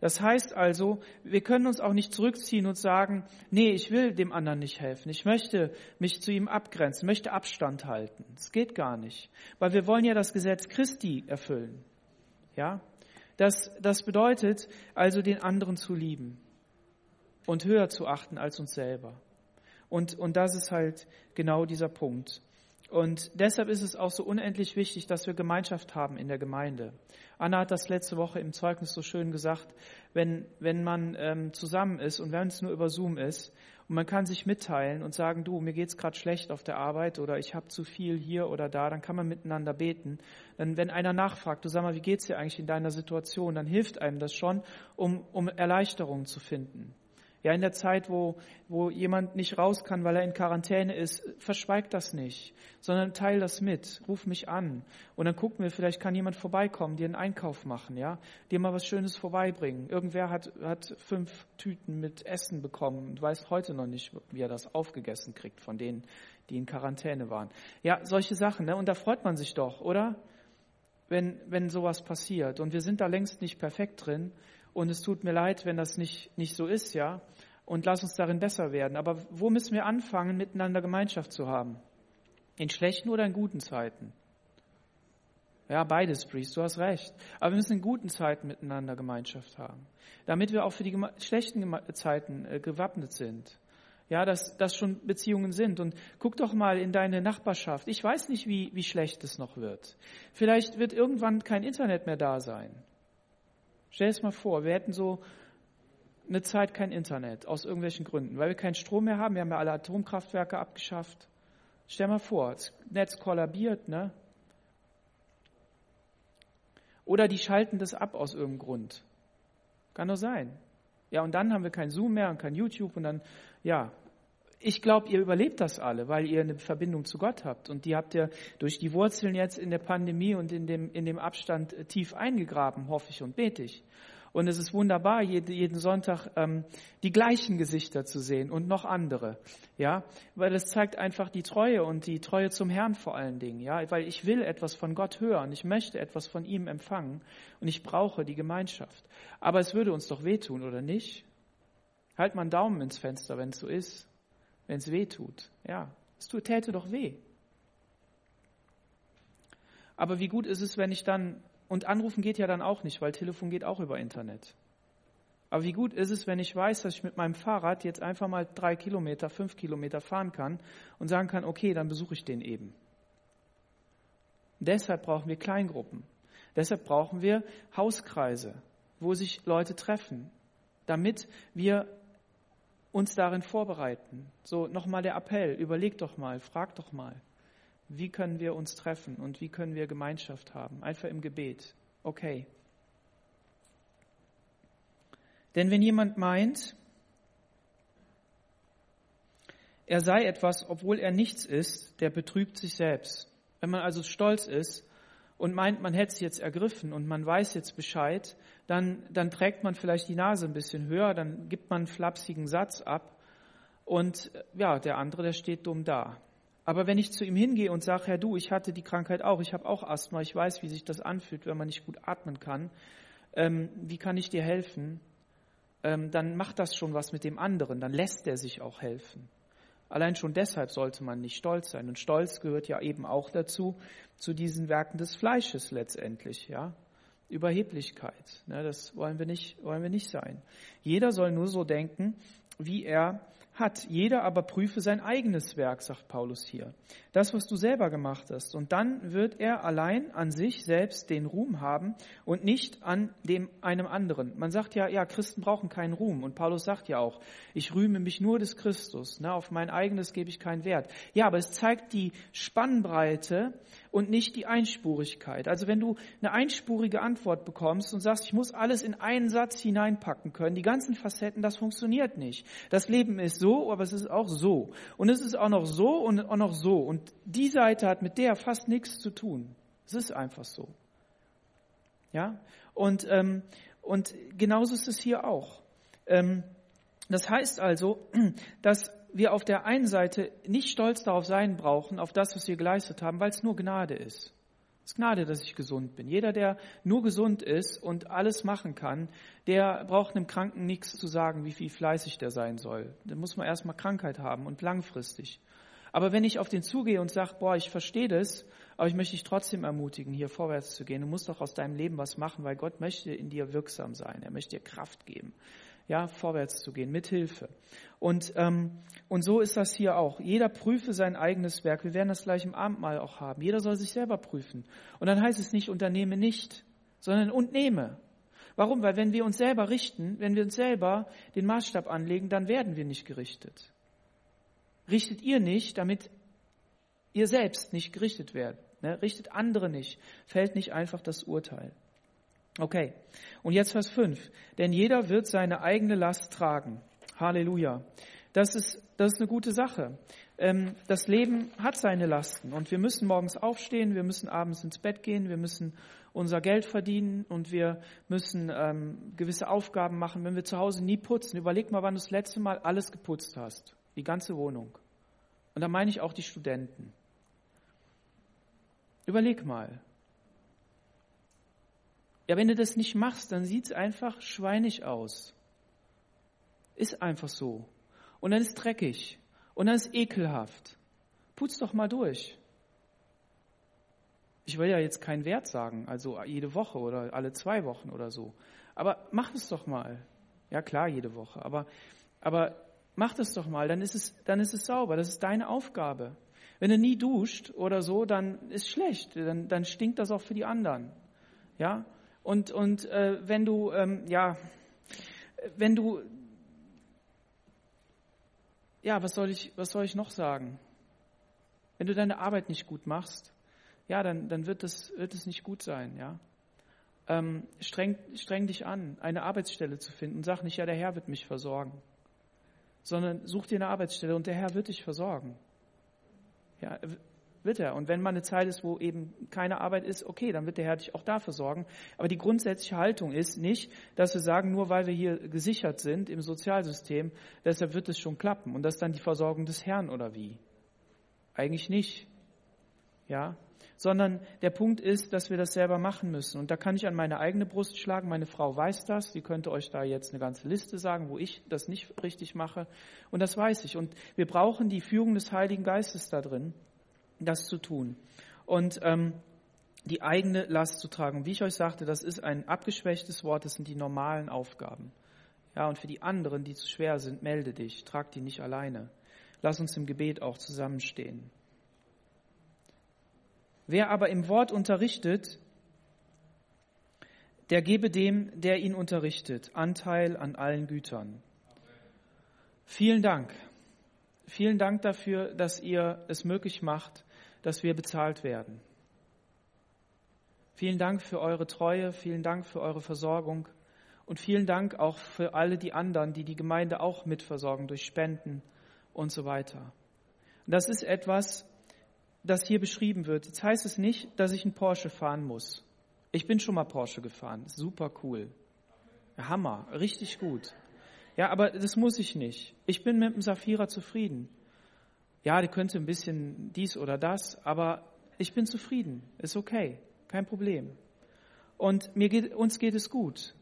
Das heißt also, wir können uns auch nicht zurückziehen und sagen, nee, ich will dem anderen nicht helfen. Ich möchte mich zu ihm abgrenzen, möchte Abstand halten. Das geht gar nicht. Weil wir wollen ja das Gesetz Christi erfüllen. Ja? Das, das bedeutet also, den anderen zu lieben und höher zu achten als uns selber. Und, und das ist halt genau dieser Punkt. Und deshalb ist es auch so unendlich wichtig, dass wir Gemeinschaft haben in der Gemeinde. Anna hat das letzte Woche im Zeugnis so schön gesagt, wenn, wenn man ähm, zusammen ist und wenn es nur über Zoom ist und man kann sich mitteilen und sagen, du, mir geht's gerade schlecht auf der Arbeit oder ich habe zu viel hier oder da, dann kann man miteinander beten. Dann, wenn einer nachfragt, du sag mal, wie geht's dir eigentlich in deiner Situation, dann hilft einem das schon, um, um Erleichterung zu finden. Ja, in der Zeit, wo, wo jemand nicht raus kann, weil er in Quarantäne ist, verschweigt das nicht, sondern teil das mit, ruf mich an. Und dann gucken wir, vielleicht kann jemand vorbeikommen, dir einen Einkauf machen, ja, dir mal was Schönes vorbeibringen. Irgendwer hat, hat fünf Tüten mit Essen bekommen und weiß heute noch nicht, wie er das aufgegessen kriegt von denen, die in Quarantäne waren. Ja, solche Sachen, ne? Und da freut man sich doch, oder? Wenn, wenn sowas passiert. Und wir sind da längst nicht perfekt drin. Und es tut mir leid, wenn das nicht, nicht so ist, ja. Und lass uns darin besser werden. Aber wo müssen wir anfangen, miteinander Gemeinschaft zu haben? In schlechten oder in guten Zeiten? Ja, beides, Priest, du hast recht. Aber wir müssen in guten Zeiten miteinander Gemeinschaft haben, damit wir auch für die schlechten Zeiten äh, gewappnet sind. Ja, dass das schon Beziehungen sind. Und guck doch mal in deine Nachbarschaft. Ich weiß nicht, wie, wie schlecht es noch wird. Vielleicht wird irgendwann kein Internet mehr da sein. Stell es mal vor, wir hätten so eine Zeit kein Internet aus irgendwelchen Gründen, weil wir keinen Strom mehr haben. Wir haben ja alle Atomkraftwerke abgeschafft. Stell mal vor, das Netz kollabiert, ne? Oder die schalten das ab aus irgendeinem Grund. Kann nur sein. Ja, und dann haben wir kein Zoom mehr und kein YouTube und dann, ja, ich glaube, ihr überlebt das alle, weil ihr eine Verbindung zu Gott habt. Und die habt ihr durch die Wurzeln jetzt in der Pandemie und in dem, in dem Abstand äh, tief eingegraben, hoffe ich und bete ich. Und es ist wunderbar, jeden Sonntag ähm, die gleichen Gesichter zu sehen und noch andere, ja, weil es zeigt einfach die Treue und die Treue zum Herrn vor allen Dingen, ja, weil ich will etwas von Gott hören, ich möchte etwas von ihm empfangen und ich brauche die Gemeinschaft. Aber es würde uns doch wehtun, oder nicht? Halt mal einen Daumen ins Fenster, wenn es so ist wenn es weh tut. Ja, es täte doch weh. Aber wie gut ist es, wenn ich dann, und anrufen geht ja dann auch nicht, weil Telefon geht auch über Internet. Aber wie gut ist es, wenn ich weiß, dass ich mit meinem Fahrrad jetzt einfach mal drei Kilometer, fünf Kilometer fahren kann und sagen kann, okay, dann besuche ich den eben. Deshalb brauchen wir Kleingruppen. Deshalb brauchen wir Hauskreise, wo sich Leute treffen, damit wir uns darin vorbereiten. So nochmal der Appell, überleg doch mal, frag doch mal, wie können wir uns treffen und wie können wir Gemeinschaft haben? Einfach im Gebet. Okay. Denn wenn jemand meint, er sei etwas, obwohl er nichts ist, der betrügt sich selbst. Wenn man also stolz ist und meint, man hätte es jetzt ergriffen und man weiß jetzt Bescheid, dann, dann trägt man vielleicht die Nase ein bisschen höher, dann gibt man einen flapsigen Satz ab und ja, der andere, der steht dumm da. Aber wenn ich zu ihm hingehe und sage, Herr du, ich hatte die Krankheit auch, ich habe auch Asthma, ich weiß, wie sich das anfühlt, wenn man nicht gut atmen kann, ähm, wie kann ich dir helfen? Ähm, dann macht das schon was mit dem anderen, dann lässt er sich auch helfen. Allein schon deshalb sollte man nicht stolz sein. Und Stolz gehört ja eben auch dazu, zu diesen Werken des Fleisches letztendlich, ja. Überheblichkeit. Ne, das wollen wir nicht, wollen wir nicht sein. Jeder soll nur so denken, wie er hat. Jeder aber prüfe sein eigenes Werk, sagt Paulus hier. Das, was du selber gemacht hast. Und dann wird er allein an sich selbst den Ruhm haben und nicht an dem einem anderen. Man sagt ja, ja, Christen brauchen keinen Ruhm. Und Paulus sagt ja auch, ich rühme mich nur des Christus. Ne, auf mein eigenes gebe ich keinen Wert. Ja, aber es zeigt die Spannbreite und nicht die Einspurigkeit. Also wenn du eine einspurige Antwort bekommst und sagst, ich muss alles in einen Satz hineinpacken können, die ganzen Facetten, das funktioniert nicht. Das Leben ist so, aber es ist auch so. Und es ist auch noch so und auch noch so. Und die Seite hat mit der fast nichts zu tun. Es ist einfach so. Ja? Und, ähm, und genauso ist es hier auch. Ähm, das heißt also, dass wir auf der einen Seite nicht stolz darauf sein brauchen, auf das, was wir geleistet haben, weil es nur Gnade ist. Es ist Gnade, dass ich gesund bin. Jeder, der nur gesund ist und alles machen kann, der braucht einem Kranken nichts zu sagen, wie viel fleißig der sein soll. Da muss man erstmal Krankheit haben und langfristig. Aber wenn ich auf den zugehe und sage, boah, ich verstehe das, aber ich möchte dich trotzdem ermutigen, hier vorwärts zu gehen. Du musst doch aus deinem Leben was machen, weil Gott möchte in dir wirksam sein. Er möchte dir Kraft geben ja, vorwärts zu gehen, mit Hilfe. Und, ähm, und so ist das hier auch. Jeder prüfe sein eigenes Werk. Wir werden das gleich im Abendmahl auch haben. Jeder soll sich selber prüfen. Und dann heißt es nicht unternehme nicht, sondern und nehme. Warum? Weil wenn wir uns selber richten, wenn wir uns selber den Maßstab anlegen, dann werden wir nicht gerichtet. Richtet ihr nicht, damit ihr selbst nicht gerichtet werdet. Ne? Richtet andere nicht. Fällt nicht einfach das Urteil. Okay, und jetzt Vers 5. Denn jeder wird seine eigene Last tragen. Halleluja. Das ist, das ist eine gute Sache. Ähm, das Leben hat seine Lasten und wir müssen morgens aufstehen, wir müssen abends ins Bett gehen, wir müssen unser Geld verdienen und wir müssen ähm, gewisse Aufgaben machen. Wenn wir zu Hause nie putzen, überleg mal, wann du das letzte Mal alles geputzt hast. Die ganze Wohnung. Und da meine ich auch die Studenten. Überleg mal. Ja, wenn du das nicht machst, dann sieht es einfach schweinig aus. Ist einfach so. Und dann ist dreckig. Und dann ist ekelhaft. Putz doch mal durch. Ich will ja jetzt keinen Wert sagen, also jede Woche oder alle zwei Wochen oder so. Aber mach es doch mal. Ja klar, jede Woche. Aber, aber mach das doch mal, dann ist es, dann ist es sauber. Das ist deine Aufgabe. Wenn du nie duscht oder so, dann ist schlecht. Dann, dann stinkt das auch für die anderen. Ja? Und, und äh, wenn du, ähm, ja, wenn du, ja, was soll ich, was soll ich noch sagen? Wenn du deine Arbeit nicht gut machst, ja, dann, dann wird es wird nicht gut sein, ja. Ähm, streng, streng dich an, eine Arbeitsstelle zu finden. Sag nicht, ja, der Herr wird mich versorgen. Sondern such dir eine Arbeitsstelle und der Herr wird dich versorgen. Ja, wird er. Und wenn mal eine Zeit ist, wo eben keine Arbeit ist, okay, dann wird der Herr dich auch dafür sorgen. Aber die grundsätzliche Haltung ist nicht, dass wir sagen, nur weil wir hier gesichert sind im Sozialsystem, deshalb wird es schon klappen. Und das ist dann die Versorgung des Herrn oder wie? Eigentlich nicht. Ja? Sondern der Punkt ist, dass wir das selber machen müssen. Und da kann ich an meine eigene Brust schlagen. Meine Frau weiß das. Die könnte euch da jetzt eine ganze Liste sagen, wo ich das nicht richtig mache. Und das weiß ich. Und wir brauchen die Führung des Heiligen Geistes da drin das zu tun und ähm, die eigene Last zu tragen. Wie ich euch sagte, das ist ein abgeschwächtes Wort, das sind die normalen Aufgaben. Ja, und für die anderen, die zu schwer sind, melde dich, trag die nicht alleine. Lass uns im Gebet auch zusammenstehen. Wer aber im Wort unterrichtet, der gebe dem, der ihn unterrichtet, Anteil an allen Gütern. Vielen Dank. Vielen Dank dafür, dass ihr es möglich macht, dass wir bezahlt werden. Vielen Dank für eure Treue, vielen Dank für eure Versorgung und vielen Dank auch für alle die anderen, die die Gemeinde auch mitversorgen durch Spenden und so weiter. Und das ist etwas, das hier beschrieben wird. Jetzt heißt es nicht, dass ich einen Porsche fahren muss. Ich bin schon mal Porsche gefahren, super cool. Hammer, richtig gut. Ja, aber das muss ich nicht. Ich bin mit dem Saphira zufrieden ja, die könnte ein bisschen dies oder das, aber ich bin zufrieden, ist okay, kein Problem. Und mir geht, uns geht es gut,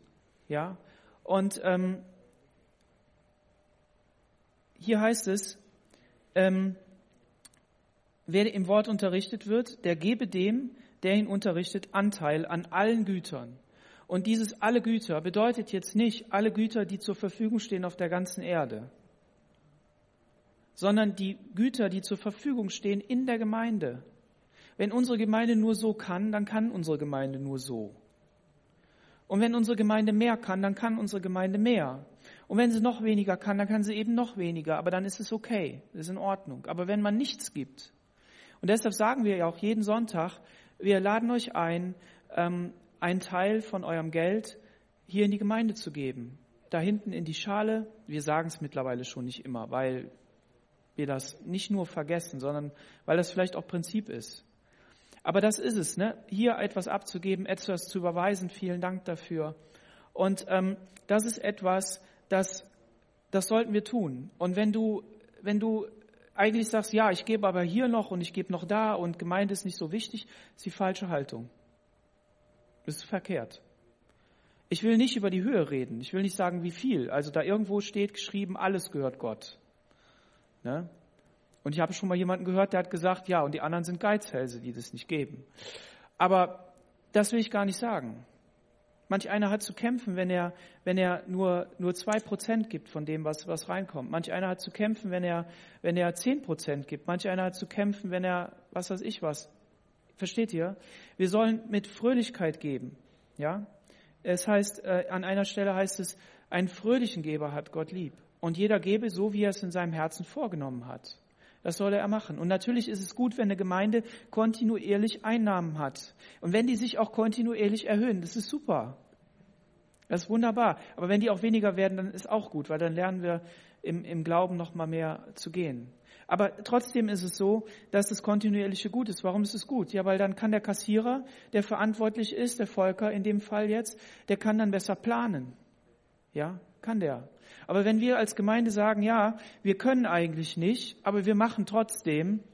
ja. Und ähm, hier heißt es, ähm, wer im Wort unterrichtet wird, der gebe dem, der ihn unterrichtet, Anteil an allen Gütern. Und dieses alle Güter bedeutet jetzt nicht alle Güter, die zur Verfügung stehen auf der ganzen Erde. Sondern die Güter, die zur Verfügung stehen in der Gemeinde. Wenn unsere Gemeinde nur so kann, dann kann unsere Gemeinde nur so. Und wenn unsere Gemeinde mehr kann, dann kann unsere Gemeinde mehr. Und wenn sie noch weniger kann, dann kann sie eben noch weniger. Aber dann ist es okay, ist in Ordnung. Aber wenn man nichts gibt, und deshalb sagen wir ja auch jeden Sonntag, wir laden euch ein, ähm, einen Teil von eurem Geld hier in die Gemeinde zu geben. Da hinten in die Schale. Wir sagen es mittlerweile schon nicht immer, weil wir das nicht nur vergessen, sondern weil das vielleicht auch Prinzip ist. Aber das ist es, ne? hier etwas abzugeben, etwas zu überweisen. Vielen Dank dafür. Und ähm, das ist etwas, das, das sollten wir tun. Und wenn du, wenn du eigentlich sagst, ja, ich gebe aber hier noch und ich gebe noch da und Gemeinde ist nicht so wichtig, ist die falsche Haltung. Das ist verkehrt. Ich will nicht über die Höhe reden. Ich will nicht sagen, wie viel. Also da irgendwo steht geschrieben, alles gehört Gott. Ne? Und ich habe schon mal jemanden gehört, der hat gesagt, ja, und die anderen sind Geizhälse, die das nicht geben. Aber das will ich gar nicht sagen. Manch einer hat zu kämpfen, wenn er, wenn er nur, nur zwei Prozent gibt von dem, was, was reinkommt. Manch einer hat zu kämpfen, wenn er, wenn er zehn Prozent gibt. Manch einer hat zu kämpfen, wenn er, was weiß ich was. Versteht ihr? Wir sollen mit Fröhlichkeit geben. Ja? Es heißt, äh, an einer Stelle heißt es, einen fröhlichen Geber hat Gott lieb. Und jeder gebe so, wie er es in seinem Herzen vorgenommen hat. Das soll er machen. Und natürlich ist es gut, wenn eine Gemeinde kontinuierlich Einnahmen hat. Und wenn die sich auch kontinuierlich erhöhen, das ist super. Das ist wunderbar. Aber wenn die auch weniger werden, dann ist auch gut, weil dann lernen wir im, im Glauben noch mal mehr zu gehen. Aber trotzdem ist es so, dass das kontinuierliche gut ist. Warum ist es gut? Ja, weil dann kann der Kassierer, der verantwortlich ist, der Volker in dem Fall jetzt, der kann dann besser planen. Ja, kann der. Aber wenn wir als Gemeinde sagen, ja, wir können eigentlich nicht, aber wir machen trotzdem,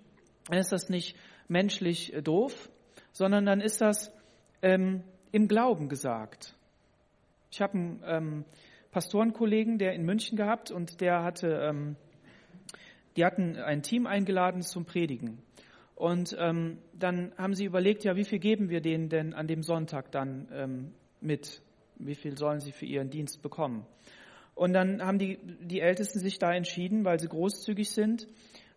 dann ist das nicht menschlich äh, doof, sondern dann ist das ähm, im Glauben gesagt. Ich habe einen ähm, Pastorenkollegen, der in München gehabt und der hatte, ähm, die hatten ein Team eingeladen zum Predigen. Und ähm, dann haben sie überlegt, ja, wie viel geben wir denen denn an dem Sonntag dann ähm, mit? Wie viel sollen sie für ihren Dienst bekommen? Und dann haben die, die Ältesten sich da entschieden, weil sie großzügig sind,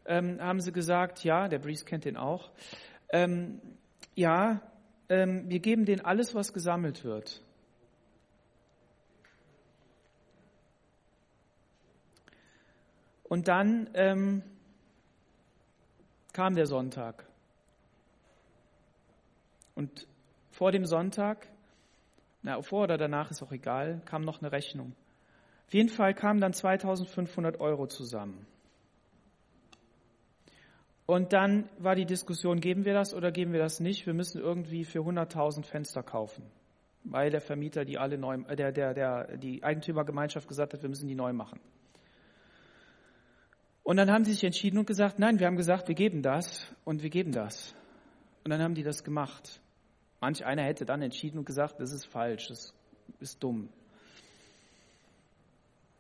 ähm, haben sie gesagt, ja, der Breeze kennt den auch, ähm, ja, ähm, wir geben denen alles, was gesammelt wird. Und dann ähm, kam der Sonntag. Und vor dem Sonntag, na, vor oder danach ist auch egal, kam noch eine Rechnung. Auf jeden Fall kamen dann 2500 Euro zusammen. Und dann war die Diskussion, geben wir das oder geben wir das nicht? Wir müssen irgendwie für 100.000 Fenster kaufen, weil der Vermieter die alle neu, äh, der, der, der, die Eigentümergemeinschaft gesagt hat, wir müssen die neu machen. Und dann haben sie sich entschieden und gesagt, nein, wir haben gesagt, wir geben das und wir geben das. Und dann haben die das gemacht. Manch einer hätte dann entschieden und gesagt, das ist falsch, das ist dumm.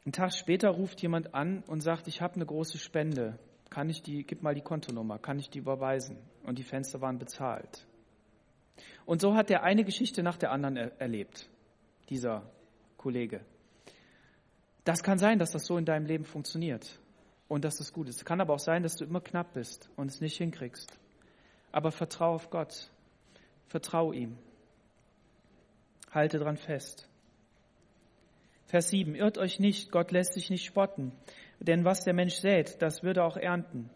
Einen Tag später ruft jemand an und sagt, ich habe eine große Spende. Kann ich die, gib mal die Kontonummer, kann ich die überweisen? Und die Fenster waren bezahlt. Und so hat er eine Geschichte nach der anderen er erlebt, dieser Kollege. Das kann sein, dass das so in deinem Leben funktioniert und dass das gut ist. Es kann aber auch sein, dass du immer knapp bist und es nicht hinkriegst. Aber vertrau auf Gott. Vertrau ihm. Halte dran fest. Vers 7. Irrt euch nicht, Gott lässt sich nicht spotten. Denn was der Mensch sät, das wird er auch ernten.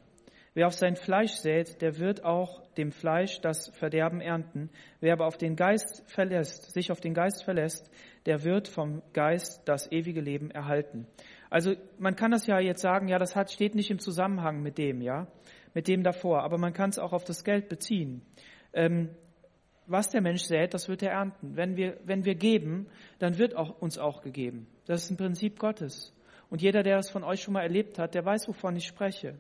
Wer auf sein Fleisch sät, der wird auch dem Fleisch das Verderben ernten. Wer aber auf den Geist verlässt, sich auf den Geist verlässt, der wird vom Geist das ewige Leben erhalten. Also man kann das ja jetzt sagen, ja, das hat, steht nicht im Zusammenhang mit dem, ja, mit dem davor, aber man kann es auch auf das Geld beziehen. Ähm, was der Mensch sät, das wird er ernten. Wenn wir, wenn wir geben, dann wird auch, uns auch gegeben. Das ist ein Prinzip Gottes. Und jeder, der das von euch schon mal erlebt hat, der weiß, wovon ich spreche.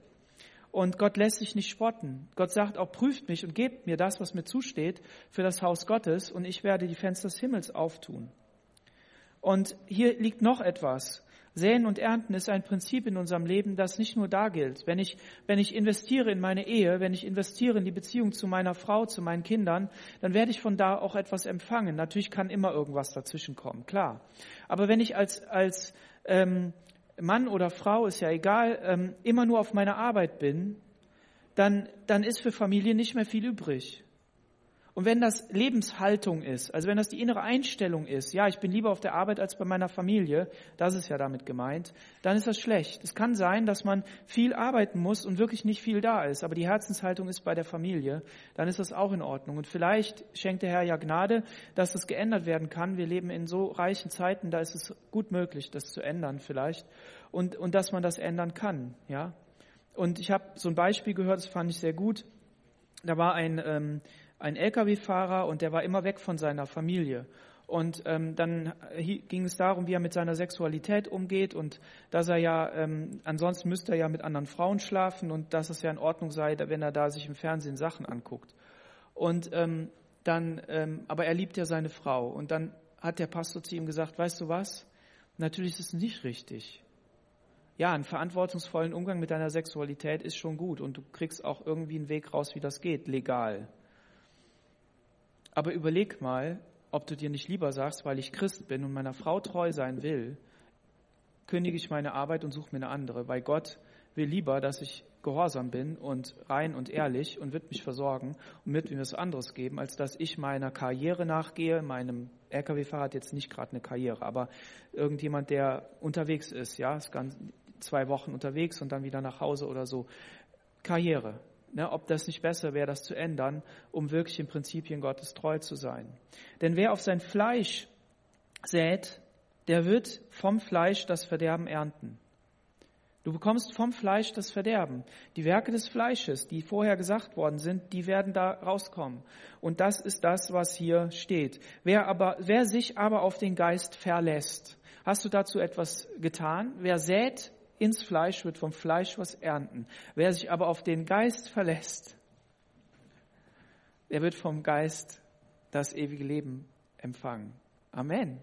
Und Gott lässt sich nicht spotten. Gott sagt auch, prüft mich und gebt mir das, was mir zusteht, für das Haus Gottes, und ich werde die Fenster des Himmels auftun. Und hier liegt noch etwas. Säen und Ernten ist ein Prinzip in unserem Leben, das nicht nur da gilt. Wenn ich, wenn ich investiere in meine Ehe, wenn ich investiere in die Beziehung zu meiner Frau, zu meinen Kindern, dann werde ich von da auch etwas empfangen. Natürlich kann immer irgendwas dazwischen kommen, klar. Aber wenn ich als, als ähm, Mann oder Frau, ist ja egal, ähm, immer nur auf meiner Arbeit bin, dann, dann ist für Familie nicht mehr viel übrig. Und wenn das Lebenshaltung ist, also wenn das die innere Einstellung ist, ja, ich bin lieber auf der Arbeit als bei meiner Familie, das ist ja damit gemeint, dann ist das schlecht. Es kann sein, dass man viel arbeiten muss und wirklich nicht viel da ist, aber die Herzenshaltung ist bei der Familie, dann ist das auch in Ordnung. Und vielleicht schenkt der Herr ja Gnade, dass das geändert werden kann. Wir leben in so reichen Zeiten, da ist es gut möglich, das zu ändern vielleicht und, und dass man das ändern kann, ja. Und ich habe so ein Beispiel gehört, das fand ich sehr gut. Da war ein, ähm, ein Lkw-Fahrer und der war immer weg von seiner Familie. Und ähm, dann ging es darum, wie er mit seiner Sexualität umgeht und dass er ja, ähm, ansonsten müsste er ja mit anderen Frauen schlafen und dass es ja in Ordnung sei, wenn er da sich im Fernsehen Sachen anguckt. Und ähm, dann, ähm, aber er liebt ja seine Frau. Und dann hat der Pastor zu ihm gesagt, weißt du was? Natürlich ist es nicht richtig. Ja, einen verantwortungsvollen Umgang mit deiner Sexualität ist schon gut und du kriegst auch irgendwie einen Weg raus, wie das geht, legal. Aber überleg mal, ob du dir nicht lieber sagst, weil ich Christ bin und meiner Frau treu sein will, kündige ich meine Arbeit und suche mir eine andere, weil Gott will lieber, dass ich gehorsam bin und rein und ehrlich und wird mich versorgen und wird mir was anderes geben, als dass ich meiner Karriere nachgehe. Meinem LKW-Fahrer hat jetzt nicht gerade eine Karriere, aber irgendjemand, der unterwegs ist, ja, ist ganz zwei Wochen unterwegs und dann wieder nach Hause oder so. Karriere ne, ob das nicht besser wäre, das zu ändern, um wirklich den Prinzipien Gottes treu zu sein. Denn wer auf sein Fleisch sät, der wird vom Fleisch das Verderben ernten. Du bekommst vom Fleisch das Verderben. Die Werke des Fleisches, die vorher gesagt worden sind, die werden da rauskommen. Und das ist das, was hier steht. Wer aber, wer sich aber auf den Geist verlässt, hast du dazu etwas getan? Wer sät, ins Fleisch, wird vom Fleisch was ernten. Wer sich aber auf den Geist verlässt, der wird vom Geist das ewige Leben empfangen. Amen.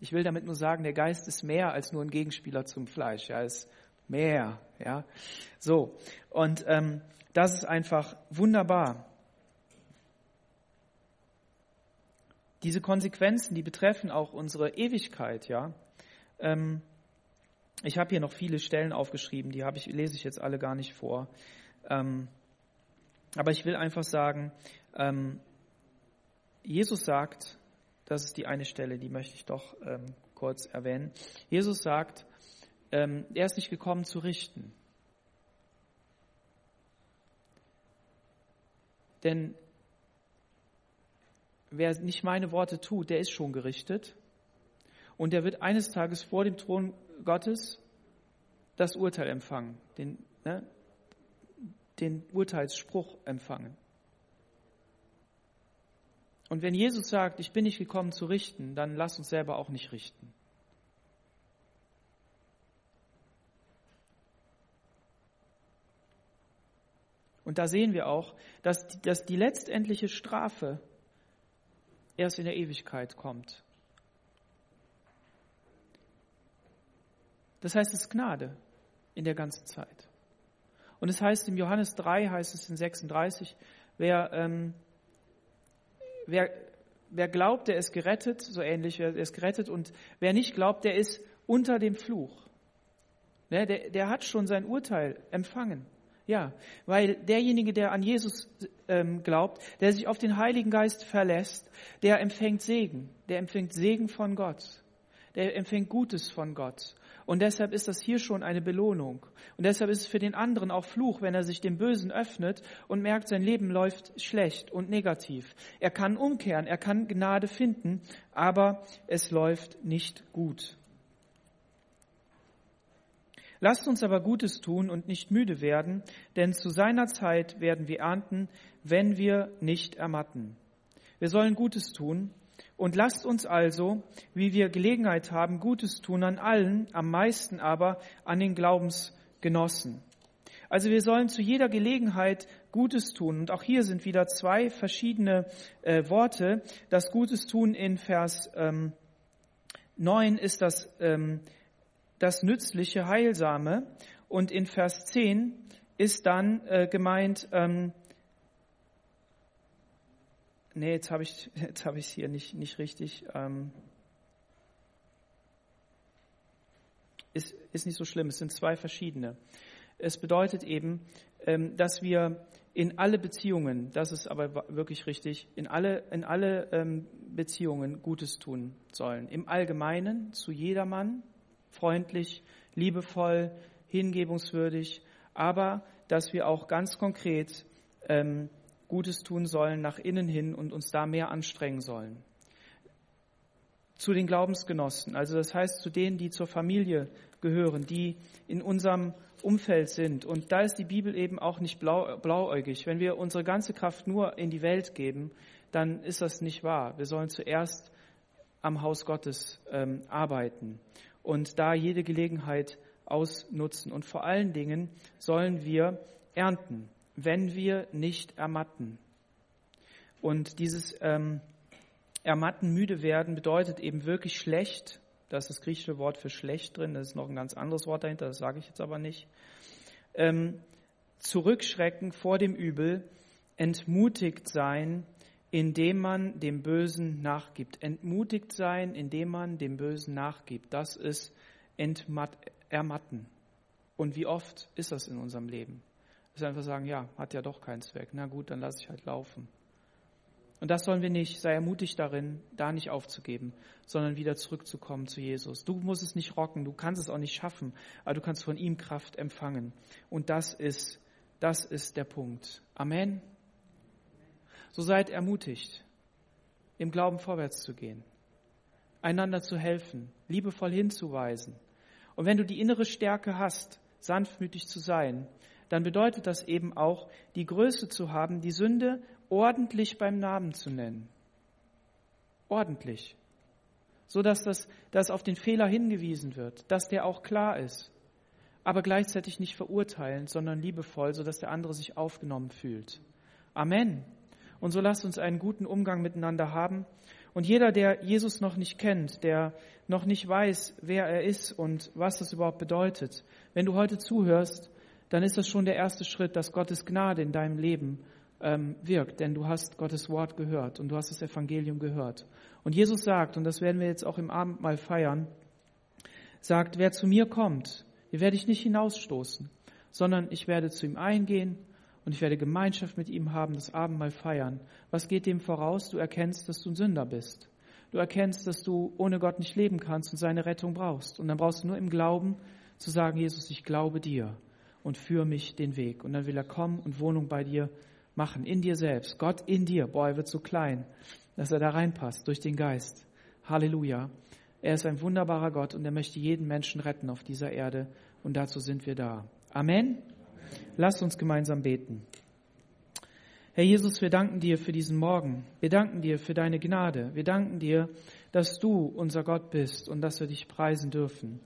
Ich will damit nur sagen, der Geist ist mehr als nur ein Gegenspieler zum Fleisch. Ja, ist mehr. Ja, so. Und ähm, das ist einfach wunderbar. Diese Konsequenzen, die betreffen auch unsere Ewigkeit. Ja. Ähm, ich habe hier noch viele Stellen aufgeschrieben, die ich, lese ich jetzt alle gar nicht vor. Ähm, aber ich will einfach sagen, ähm, Jesus sagt, das ist die eine Stelle, die möchte ich doch ähm, kurz erwähnen. Jesus sagt, ähm, er ist nicht gekommen zu richten. Denn wer nicht meine Worte tut, der ist schon gerichtet. Und der wird eines Tages vor dem Thron Gottes das Urteil empfangen, den, ne, den Urteilsspruch empfangen. Und wenn Jesus sagt, ich bin nicht gekommen zu richten, dann lass uns selber auch nicht richten. Und da sehen wir auch, dass, dass die letztendliche Strafe erst in der Ewigkeit kommt. Das heißt, es ist Gnade in der ganzen Zeit. Und es heißt im Johannes 3, heißt es in 36, wer, ähm, wer, wer glaubt, der ist gerettet, so ähnlich, wer ist gerettet, und wer nicht glaubt, der ist unter dem Fluch. Ne, der, der hat schon sein Urteil empfangen. Ja, weil derjenige, der an Jesus ähm, glaubt, der sich auf den Heiligen Geist verlässt, der empfängt Segen, der empfängt Segen von Gott, der empfängt Gutes von Gott. Und deshalb ist das hier schon eine Belohnung. Und deshalb ist es für den anderen auch Fluch, wenn er sich dem Bösen öffnet und merkt, sein Leben läuft schlecht und negativ. Er kann umkehren, er kann Gnade finden, aber es läuft nicht gut. Lasst uns aber Gutes tun und nicht müde werden, denn zu seiner Zeit werden wir ernten, wenn wir nicht ermatten. Wir sollen Gutes tun und lasst uns also, wie wir Gelegenheit haben, Gutes tun an allen, am meisten aber an den Glaubensgenossen. Also wir sollen zu jeder Gelegenheit Gutes tun. Und auch hier sind wieder zwei verschiedene äh, Worte. Das Gutes tun in Vers ähm, 9 ist das, ähm, das nützliche, heilsame. Und in Vers 10 ist dann äh, gemeint, ähm, nee, jetzt habe ich jetzt habe es hier nicht nicht richtig. Ähm, ist, ist nicht so schlimm. Es sind zwei verschiedene. Es bedeutet eben, ähm, dass wir in alle Beziehungen, das ist aber wirklich richtig, in alle, in alle ähm, Beziehungen Gutes tun sollen. Im Allgemeinen, zu jedermann, freundlich, liebevoll, hingebungswürdig, aber dass wir auch ganz konkret ähm, Gutes tun sollen nach innen hin und uns da mehr anstrengen sollen. Zu den Glaubensgenossen, also das heißt zu denen, die zur Familie gehören, die in unserem Umfeld sind. Und da ist die Bibel eben auch nicht blau, blauäugig. Wenn wir unsere ganze Kraft nur in die Welt geben, dann ist das nicht wahr. Wir sollen zuerst am Haus Gottes ähm, arbeiten und da jede Gelegenheit ausnutzen. Und vor allen Dingen sollen wir ernten, wenn wir nicht ermatten. Und dieses ähm, Ermatten, müde werden, bedeutet eben wirklich schlecht. Da ist das griechische Wort für schlecht drin. Das ist noch ein ganz anderes Wort dahinter, das sage ich jetzt aber nicht. Ähm, zurückschrecken vor dem Übel, entmutigt sein, indem man dem Bösen nachgibt. Entmutigt sein, indem man dem Bösen nachgibt. Das ist entmatt, ermatten. Und wie oft ist das in unserem Leben? Dass wir einfach sagen, ja, hat ja doch keinen Zweck. Na gut, dann lasse ich halt laufen. Und das sollen wir nicht. Sei ermutigt darin, da nicht aufzugeben, sondern wieder zurückzukommen zu Jesus. Du musst es nicht rocken, du kannst es auch nicht schaffen, aber du kannst von ihm Kraft empfangen. Und das ist, das ist der Punkt. Amen. So seid ermutigt, im Glauben vorwärts zu gehen, einander zu helfen, liebevoll hinzuweisen, und wenn du die innere Stärke hast, sanftmütig zu sein, dann bedeutet das eben auch, die Größe zu haben, die Sünde ordentlich beim Namen zu nennen. Ordentlich. So dass das, dass auf den Fehler hingewiesen wird, dass der auch klar ist. Aber gleichzeitig nicht verurteilen, sondern liebevoll, so dass der andere sich aufgenommen fühlt. Amen. Und so lasst uns einen guten Umgang miteinander haben und jeder, der Jesus noch nicht kennt, der noch nicht weiß, wer er ist und was das überhaupt bedeutet, wenn du heute zuhörst, dann ist das schon der erste Schritt, dass Gottes Gnade in deinem Leben ähm, wirkt, denn du hast Gottes Wort gehört und du hast das Evangelium gehört. Und Jesus sagt, und das werden wir jetzt auch im Abend mal feiern, sagt, wer zu mir kommt, den werde ich nicht hinausstoßen, sondern ich werde zu ihm eingehen und ich werde Gemeinschaft mit ihm haben, das Abendmahl feiern. Was geht dem voraus? Du erkennst, dass du ein Sünder bist. Du erkennst, dass du ohne Gott nicht leben kannst und seine Rettung brauchst. Und dann brauchst du nur im Glauben zu sagen, Jesus, ich glaube dir und führe mich den Weg. Und dann will er kommen und Wohnung bei dir machen, in dir selbst. Gott in dir. Boah, er wird so klein, dass er da reinpasst durch den Geist. Halleluja. Er ist ein wunderbarer Gott und er möchte jeden Menschen retten auf dieser Erde. Und dazu sind wir da. Amen. Lasst uns gemeinsam beten. Herr Jesus, wir danken dir für diesen Morgen. Wir danken dir für deine Gnade. Wir danken dir, dass du unser Gott bist und dass wir dich preisen dürfen.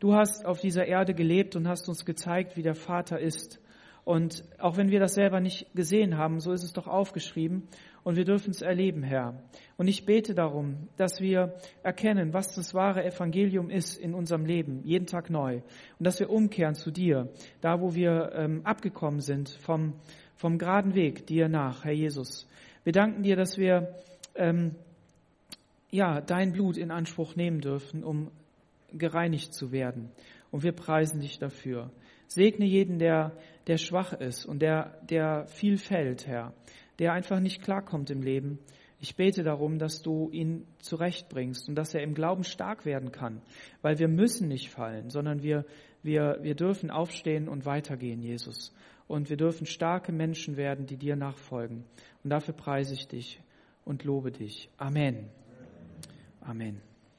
Du hast auf dieser Erde gelebt und hast uns gezeigt, wie der Vater ist. Und auch wenn wir das selber nicht gesehen haben, so ist es doch aufgeschrieben und wir dürfen es erleben, Herr. Und ich bete darum, dass wir erkennen, was das wahre Evangelium ist in unserem Leben, jeden Tag neu. Und dass wir umkehren zu dir, da wo wir ähm, abgekommen sind vom, vom geraden Weg dir nach, Herr Jesus. Wir danken dir, dass wir ähm, ja, dein Blut in Anspruch nehmen dürfen, um gereinigt zu werden. Und wir preisen dich dafür. Segne jeden, der, der schwach ist und der, der viel fällt, Herr, der einfach nicht klarkommt im Leben. Ich bete darum, dass du ihn zurechtbringst und dass er im Glauben stark werden kann, weil wir müssen nicht fallen, sondern wir, wir, wir dürfen aufstehen und weitergehen, Jesus. Und wir dürfen starke Menschen werden, die dir nachfolgen. Und dafür preise ich dich und lobe dich. Amen. Amen.